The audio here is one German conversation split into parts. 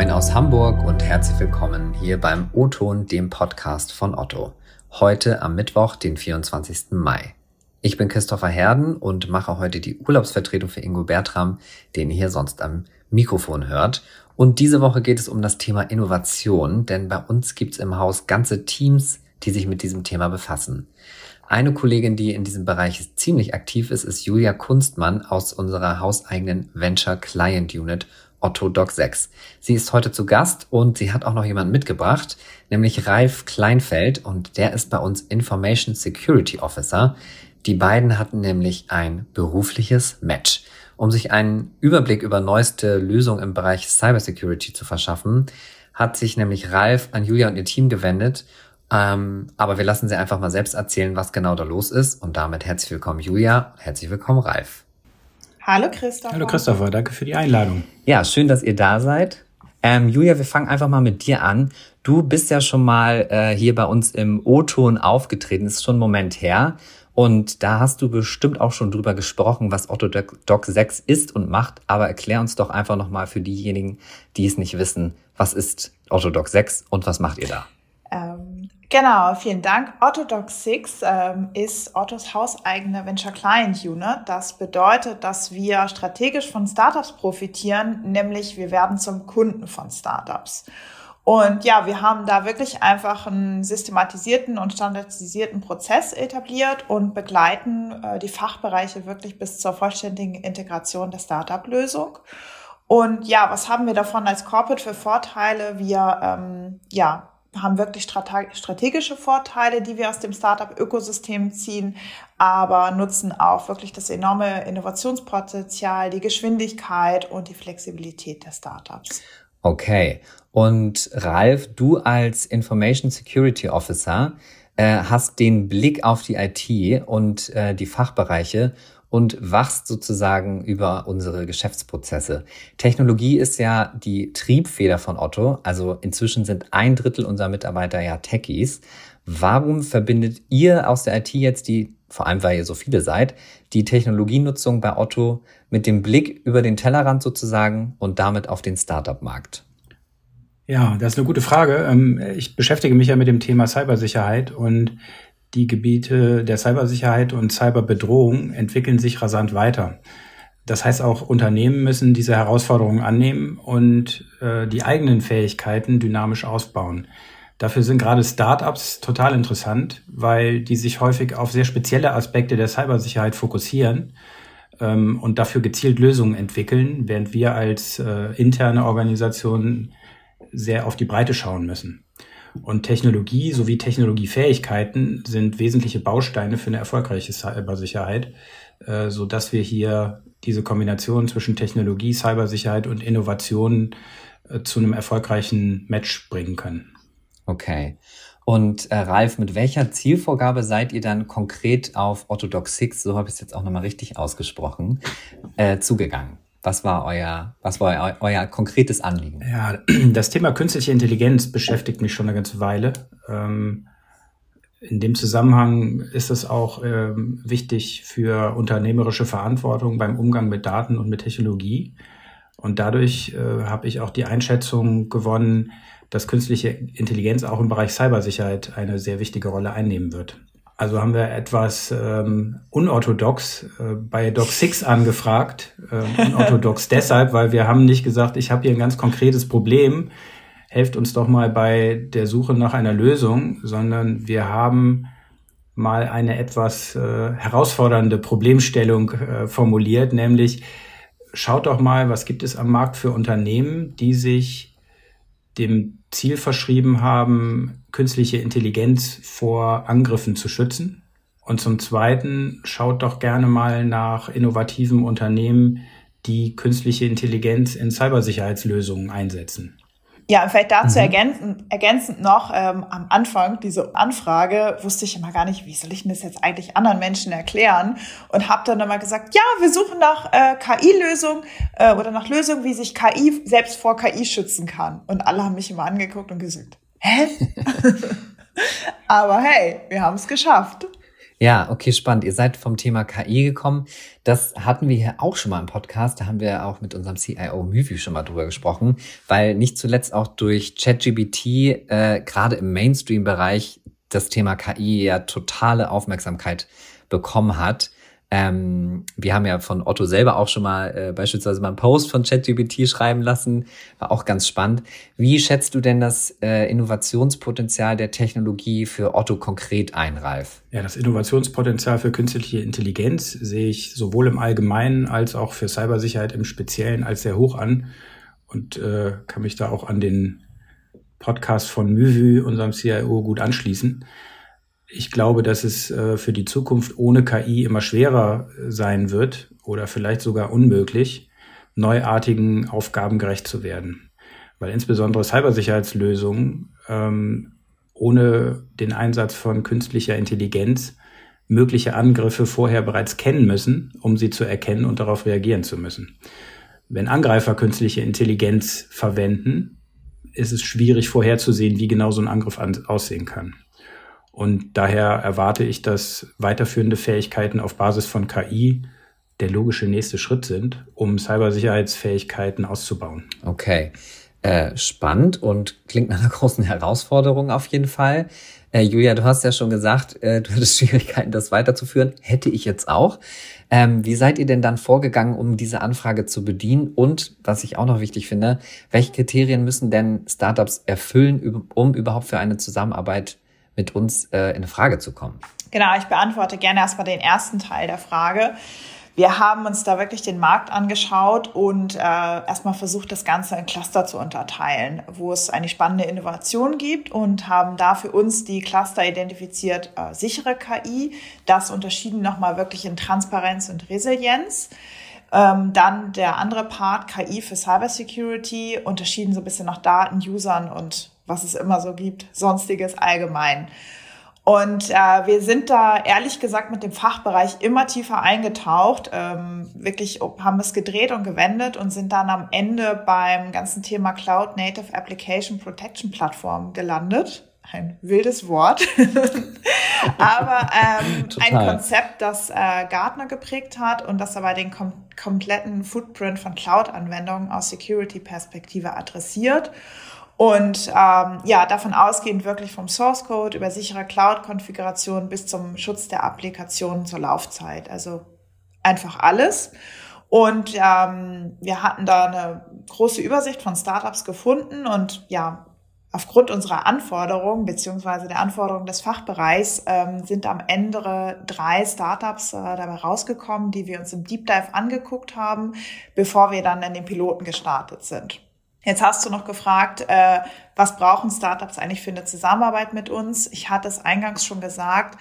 Moin aus Hamburg und herzlich willkommen hier beim O-Ton, dem Podcast von Otto. Heute am Mittwoch, den 24. Mai. Ich bin Christopher Herden und mache heute die Urlaubsvertretung für Ingo Bertram, den ihr hier sonst am Mikrofon hört. Und diese Woche geht es um das Thema Innovation, denn bei uns gibt's im Haus ganze Teams, die sich mit diesem Thema befassen. Eine Kollegin, die in diesem Bereich ziemlich aktiv ist, ist Julia Kunstmann aus unserer hauseigenen Venture Client Unit Otto Doc 6. Sie ist heute zu Gast und sie hat auch noch jemanden mitgebracht, nämlich Ralf Kleinfeld und der ist bei uns Information Security Officer. Die beiden hatten nämlich ein berufliches Match. Um sich einen Überblick über neueste Lösungen im Bereich Cybersecurity zu verschaffen, hat sich nämlich Ralf an Julia und ihr Team gewendet ähm, aber wir lassen sie einfach mal selbst erzählen, was genau da los ist. Und damit herzlich willkommen, Julia. Herzlich willkommen, Ralf. Hallo, Christopher. Hallo, Christopher. Danke für die Einladung. Ja, schön, dass ihr da seid. Ähm, Julia, wir fangen einfach mal mit dir an. Du bist ja schon mal äh, hier bei uns im O-Ton aufgetreten. Ist schon ein Moment her. Und da hast du bestimmt auch schon drüber gesprochen, was Otto Doc 6 ist und macht. Aber erklär uns doch einfach nochmal für diejenigen, die es nicht wissen, was ist Otto Doc 6 und was macht ihr da? Genau, vielen Dank. Ottodoc 6 ähm, ist Ottos hauseigene Venture Client Unit. Das bedeutet, dass wir strategisch von Startups profitieren, nämlich wir werden zum Kunden von Startups. Und ja, wir haben da wirklich einfach einen systematisierten und standardisierten Prozess etabliert und begleiten äh, die Fachbereiche wirklich bis zur vollständigen Integration der Startup-Lösung. Und ja, was haben wir davon als Corporate für Vorteile? Wir ähm, ja, haben wirklich strategische Vorteile, die wir aus dem Startup-Ökosystem ziehen, aber nutzen auch wirklich das enorme Innovationspotenzial, die Geschwindigkeit und die Flexibilität der Startups. Okay. Und Ralf, du als Information Security Officer äh, hast den Blick auf die IT und äh, die Fachbereiche und wachst sozusagen über unsere Geschäftsprozesse. Technologie ist ja die Triebfeder von Otto. Also inzwischen sind ein Drittel unserer Mitarbeiter ja Techies. Warum verbindet ihr aus der IT jetzt die, vor allem weil ihr so viele seid, die Technologienutzung bei Otto mit dem Blick über den Tellerrand sozusagen und damit auf den Startup-Markt? Ja, das ist eine gute Frage. Ähm, ich beschäftige mich ja mit dem Thema Cybersicherheit und die Gebiete der Cybersicherheit und Cyberbedrohung entwickeln sich rasant weiter. Das heißt, auch Unternehmen müssen diese Herausforderungen annehmen und äh, die eigenen Fähigkeiten dynamisch ausbauen. Dafür sind gerade Startups total interessant, weil die sich häufig auf sehr spezielle Aspekte der Cybersicherheit fokussieren ähm, und dafür gezielt Lösungen entwickeln, während wir als äh, interne Organisation sehr auf die Breite schauen müssen. Und Technologie sowie Technologiefähigkeiten sind wesentliche Bausteine für eine erfolgreiche Cybersicherheit, äh, so dass wir hier diese Kombination zwischen Technologie, Cybersicherheit und Innovation äh, zu einem erfolgreichen Match bringen können. Okay. Und äh, Ralf, mit welcher Zielvorgabe seid ihr dann konkret auf Orthodox 6, so habe ich es jetzt auch nochmal richtig ausgesprochen, äh, zugegangen? Was war euer, was war euer, euer konkretes Anliegen? Ja, das Thema künstliche Intelligenz beschäftigt mich schon eine ganze Weile. Ähm, in dem Zusammenhang ist es auch ähm, wichtig für unternehmerische Verantwortung beim Umgang mit Daten und mit Technologie. Und dadurch äh, habe ich auch die Einschätzung gewonnen, dass künstliche Intelligenz auch im Bereich Cybersicherheit eine sehr wichtige Rolle einnehmen wird. Also haben wir etwas ähm, unorthodox äh, bei Doc 6 angefragt. Äh, unorthodox deshalb, weil wir haben nicht gesagt, ich habe hier ein ganz konkretes Problem, helft uns doch mal bei der Suche nach einer Lösung, sondern wir haben mal eine etwas äh, herausfordernde Problemstellung äh, formuliert, nämlich schaut doch mal, was gibt es am Markt für Unternehmen, die sich dem Ziel verschrieben haben, künstliche Intelligenz vor Angriffen zu schützen. Und zum Zweiten schaut doch gerne mal nach innovativen Unternehmen, die künstliche Intelligenz in Cybersicherheitslösungen einsetzen. Ja, vielleicht dazu mhm. ergänzend, ergänzend noch, ähm, am Anfang diese Anfrage wusste ich immer gar nicht, wie soll ich denn das jetzt eigentlich anderen Menschen erklären und habe dann immer gesagt, ja, wir suchen nach äh, KI-Lösungen äh, oder nach Lösungen, wie sich KI selbst vor KI schützen kann. Und alle haben mich immer angeguckt und gesagt, hä? Aber hey, wir haben es geschafft. Ja, okay, spannend. Ihr seid vom Thema KI gekommen. Das hatten wir hier auch schon mal im Podcast. Da haben wir auch mit unserem CIO Myvi schon mal drüber gesprochen, weil nicht zuletzt auch durch ChatGBT äh, gerade im Mainstream-Bereich das Thema KI ja totale Aufmerksamkeit bekommen hat. Ähm, wir haben ja von Otto selber auch schon mal äh, beispielsweise mal einen Post von ChatGPT schreiben lassen. War auch ganz spannend. Wie schätzt du denn das äh, Innovationspotenzial der Technologie für Otto konkret ein, Ralf? Ja, das Innovationspotenzial für künstliche Intelligenz sehe ich sowohl im Allgemeinen als auch für Cybersicherheit im Speziellen als sehr hoch an und äh, kann mich da auch an den Podcast von Myvü, unserem CIO, gut anschließen. Ich glaube, dass es äh, für die Zukunft ohne KI immer schwerer äh, sein wird oder vielleicht sogar unmöglich, neuartigen Aufgaben gerecht zu werden. Weil insbesondere Cybersicherheitslösungen ähm, ohne den Einsatz von künstlicher Intelligenz mögliche Angriffe vorher bereits kennen müssen, um sie zu erkennen und darauf reagieren zu müssen. Wenn Angreifer künstliche Intelligenz verwenden, ist es schwierig vorherzusehen, wie genau so ein Angriff aussehen kann. Und daher erwarte ich, dass weiterführende Fähigkeiten auf Basis von KI der logische nächste Schritt sind, um Cybersicherheitsfähigkeiten auszubauen. Okay. Äh, spannend und klingt nach einer großen Herausforderung auf jeden Fall. Äh, Julia, du hast ja schon gesagt, äh, du hattest Schwierigkeiten, das weiterzuführen. Hätte ich jetzt auch. Ähm, wie seid ihr denn dann vorgegangen, um diese Anfrage zu bedienen? Und was ich auch noch wichtig finde, welche Kriterien müssen denn Startups erfüllen, um überhaupt für eine Zusammenarbeit mit uns äh, in Frage zu kommen? Genau, ich beantworte gerne erstmal den ersten Teil der Frage. Wir haben uns da wirklich den Markt angeschaut und äh, erstmal versucht, das Ganze in Cluster zu unterteilen, wo es eine spannende Innovation gibt und haben da für uns die Cluster identifiziert, äh, sichere KI, das unterschieden nochmal wirklich in Transparenz und Resilienz. Ähm, dann der andere Part, KI für Cybersecurity, unterschieden so ein bisschen nach Daten, Usern und was es immer so gibt, sonstiges allgemein. Und äh, wir sind da ehrlich gesagt mit dem Fachbereich immer tiefer eingetaucht, ähm, wirklich haben es gedreht und gewendet und sind dann am Ende beim ganzen Thema Cloud Native Application Protection Plattform gelandet. Ein wildes Wort, aber ähm, ein Konzept, das äh, Gartner geprägt hat und das aber den kom kompletten Footprint von Cloud-Anwendungen aus Security-Perspektive adressiert und ähm, ja, davon ausgehend wirklich vom Source Code über sichere Cloud-Konfiguration bis zum Schutz der Applikationen zur Laufzeit. Also einfach alles. Und ähm, wir hatten da eine große Übersicht von Startups gefunden und ja, aufgrund unserer Anforderungen beziehungsweise der Anforderungen des Fachbereichs ähm, sind am Ende drei Startups äh, dabei rausgekommen, die wir uns im Deep Dive angeguckt haben, bevor wir dann in den Piloten gestartet sind. Jetzt hast du noch gefragt, äh, was brauchen Startups eigentlich für eine Zusammenarbeit mit uns? Ich hatte es eingangs schon gesagt.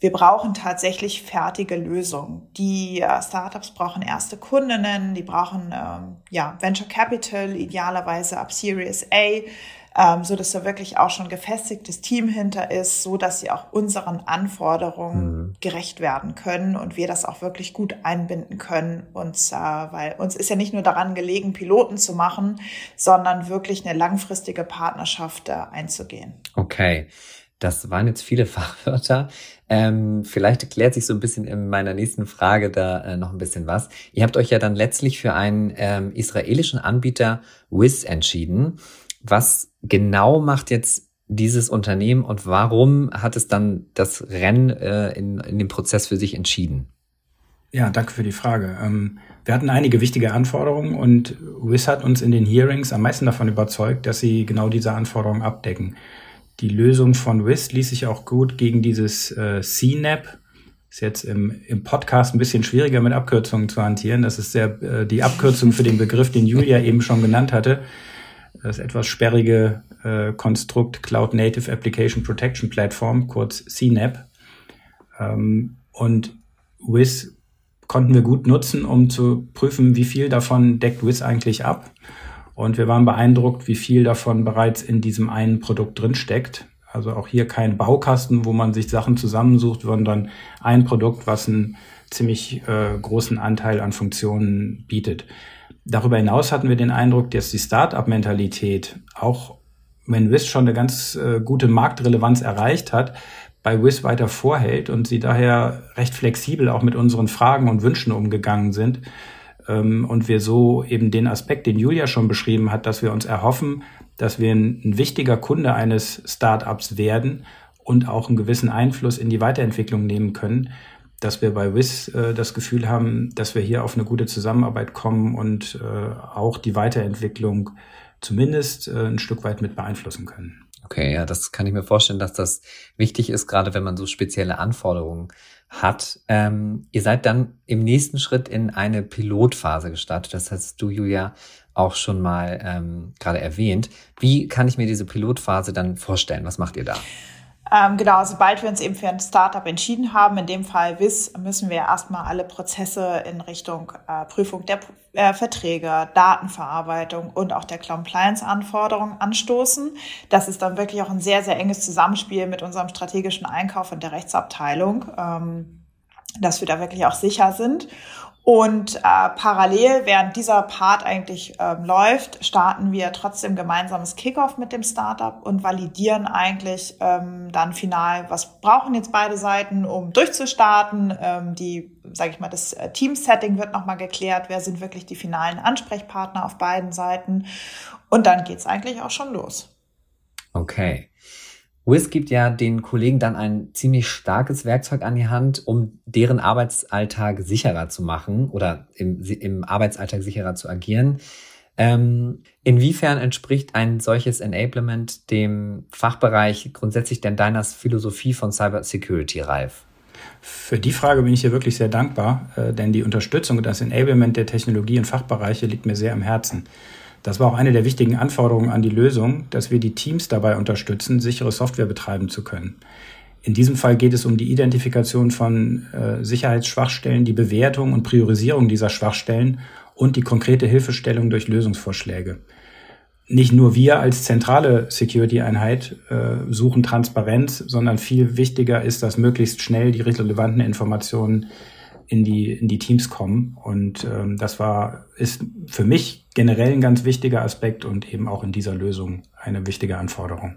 Wir brauchen tatsächlich fertige Lösungen. Die äh, Startups brauchen erste Kundinnen, die brauchen ähm, ja, Venture Capital, idealerweise ab Series A ähm, so dass da wirklich auch schon gefestigtes Team hinter ist, so dass sie auch unseren Anforderungen mhm. gerecht werden können und wir das auch wirklich gut einbinden können. Und äh, weil uns ist ja nicht nur daran gelegen, Piloten zu machen, sondern wirklich eine langfristige Partnerschaft äh, einzugehen. Okay. Das waren jetzt viele Fachwörter. Ähm, vielleicht erklärt sich so ein bisschen in meiner nächsten Frage da äh, noch ein bisschen was. Ihr habt euch ja dann letztlich für einen ähm, israelischen Anbieter Wiz entschieden. Was genau macht jetzt dieses Unternehmen und warum hat es dann das Rennen äh, in, in dem Prozess für sich entschieden? Ja, danke für die Frage. Ähm, wir hatten einige wichtige Anforderungen und WIS hat uns in den Hearings am meisten davon überzeugt, dass sie genau diese Anforderungen abdecken. Die Lösung von WIS ließ sich auch gut gegen dieses äh, CNAP, ist jetzt im, im Podcast ein bisschen schwieriger mit Abkürzungen zu hantieren. Das ist sehr, äh, die Abkürzung für den Begriff, den Julia eben schon genannt hatte das etwas sperrige äh, Konstrukt Cloud Native Application Protection Platform, kurz CNAP. Ähm, und WIS konnten wir gut nutzen, um zu prüfen, wie viel davon deckt WIS eigentlich ab. Und wir waren beeindruckt, wie viel davon bereits in diesem einen Produkt drin steckt. Also auch hier kein Baukasten, wo man sich Sachen zusammensucht, sondern ein Produkt, was einen ziemlich äh, großen Anteil an Funktionen bietet. Darüber hinaus hatten wir den Eindruck, dass die Start-up-Mentalität auch wenn WIS schon eine ganz äh, gute Marktrelevanz erreicht hat, bei WIS weiter vorhält und sie daher recht flexibel auch mit unseren Fragen und Wünschen umgegangen sind. Ähm, und wir so eben den Aspekt, den Julia schon beschrieben hat, dass wir uns erhoffen, dass wir ein, ein wichtiger Kunde eines Startups werden und auch einen gewissen Einfluss in die Weiterentwicklung nehmen können, dass wir bei WIS äh, das Gefühl haben, dass wir hier auf eine gute Zusammenarbeit kommen und äh, auch die Weiterentwicklung zumindest äh, ein Stück weit mit beeinflussen können. Okay, ja, das kann ich mir vorstellen, dass das wichtig ist, gerade wenn man so spezielle Anforderungen hat. Ähm, ihr seid dann im nächsten Schritt in eine Pilotphase gestartet. Das hast du, Julia, auch schon mal ähm, gerade erwähnt. Wie kann ich mir diese Pilotphase dann vorstellen? Was macht ihr da? Ähm, genau, sobald wir uns eben für ein Startup entschieden haben, in dem Fall WIS, müssen wir erstmal alle Prozesse in Richtung äh, Prüfung der äh, Verträge, Datenverarbeitung und auch der Compliance-Anforderungen anstoßen. Das ist dann wirklich auch ein sehr, sehr enges Zusammenspiel mit unserem strategischen Einkauf und der Rechtsabteilung, ähm, dass wir da wirklich auch sicher sind. Und äh, parallel, während dieser Part eigentlich ähm, läuft, starten wir trotzdem gemeinsames Kickoff mit dem Startup und validieren eigentlich ähm, dann final, was brauchen jetzt beide Seiten, um durchzustarten. Ähm, die, sage ich mal, das äh, Team-Setting wird nochmal geklärt, wer sind wirklich die finalen Ansprechpartner auf beiden Seiten. Und dann geht's eigentlich auch schon los. Okay. Wiz gibt ja den Kollegen dann ein ziemlich starkes Werkzeug an die Hand, um deren Arbeitsalltag sicherer zu machen oder im, im Arbeitsalltag sicherer zu agieren. Ähm, inwiefern entspricht ein solches Enablement dem Fachbereich grundsätzlich denn deiner Philosophie von Cyber Security, Ralf? Für die Frage bin ich hier wirklich sehr dankbar, äh, denn die Unterstützung und das Enablement der Technologie- und Fachbereiche liegt mir sehr am Herzen. Das war auch eine der wichtigen Anforderungen an die Lösung, dass wir die Teams dabei unterstützen, sichere Software betreiben zu können. In diesem Fall geht es um die Identifikation von äh, Sicherheitsschwachstellen, die Bewertung und Priorisierung dieser Schwachstellen und die konkrete Hilfestellung durch Lösungsvorschläge. Nicht nur wir als zentrale Security-Einheit äh, suchen Transparenz, sondern viel wichtiger ist, dass möglichst schnell die relevanten Informationen in die, in die Teams kommen. Und ähm, das war, ist für mich generell ein ganz wichtiger Aspekt und eben auch in dieser Lösung eine wichtige Anforderung.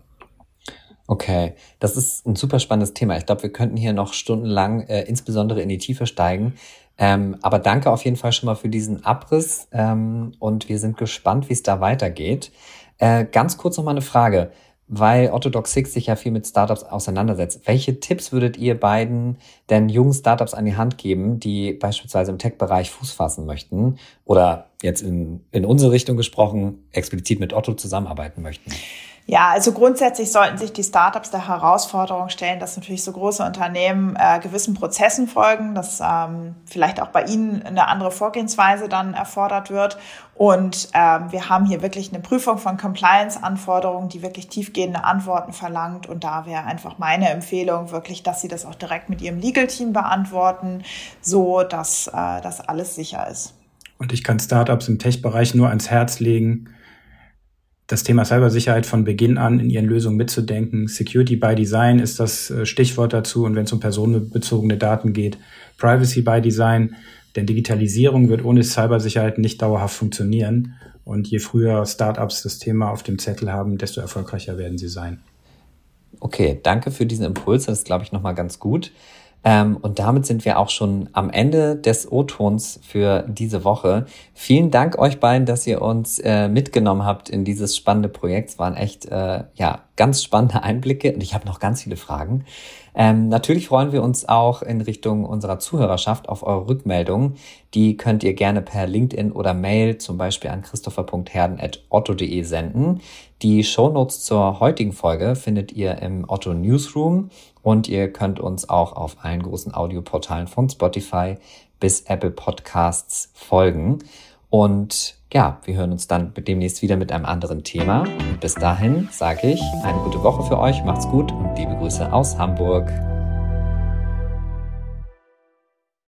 Okay, das ist ein super spannendes Thema. Ich glaube, wir könnten hier noch stundenlang äh, insbesondere in die Tiefe steigen. Ähm, aber danke auf jeden Fall schon mal für diesen Abriss ähm, und wir sind gespannt, wie es da weitergeht. Äh, ganz kurz noch mal eine Frage weil Orthodox Six sich ja viel mit Startups auseinandersetzt. Welche Tipps würdet ihr beiden denn jungen Startups an die Hand geben, die beispielsweise im Tech-Bereich Fuß fassen möchten oder jetzt in, in unsere Richtung gesprochen explizit mit Otto zusammenarbeiten möchten? Ja, also grundsätzlich sollten sich die Startups der Herausforderung stellen, dass natürlich so große Unternehmen äh, gewissen Prozessen folgen, dass ähm, vielleicht auch bei ihnen eine andere Vorgehensweise dann erfordert wird. Und ähm, wir haben hier wirklich eine Prüfung von Compliance-Anforderungen, die wirklich tiefgehende Antworten verlangt. Und da wäre einfach meine Empfehlung wirklich, dass sie das auch direkt mit ihrem Legal-Team beantworten, so dass äh, das alles sicher ist. Und ich kann Startups im Tech-Bereich nur ans Herz legen, das Thema Cybersicherheit von Beginn an in ihren Lösungen mitzudenken. Security by Design ist das äh, Stichwort dazu. Und wenn es um personenbezogene Daten geht, Privacy by Design. Denn Digitalisierung wird ohne Cybersicherheit nicht dauerhaft funktionieren. Und je früher Startups das Thema auf dem Zettel haben, desto erfolgreicher werden sie sein. Okay, danke für diesen Impuls. Das ist, glaube ich, nochmal ganz gut. Ähm, und damit sind wir auch schon am Ende des O-Tons für diese Woche. Vielen Dank euch beiden, dass ihr uns äh, mitgenommen habt in dieses spannende Projekt. Es waren echt äh, ja ganz spannende Einblicke und ich habe noch ganz viele Fragen. Ähm, natürlich freuen wir uns auch in Richtung unserer Zuhörerschaft auf eure Rückmeldungen. Die könnt ihr gerne per LinkedIn oder Mail zum Beispiel an christopher.herden.otto.de senden. Die Shownotes zur heutigen Folge findet ihr im Otto Newsroom und ihr könnt uns auch auf allen großen Audioportalen von Spotify bis Apple Podcasts folgen. Und ja, wir hören uns dann demnächst wieder mit einem anderen Thema. Und bis dahin sage ich eine gute Woche für euch, macht's gut und liebe Grüße aus Hamburg.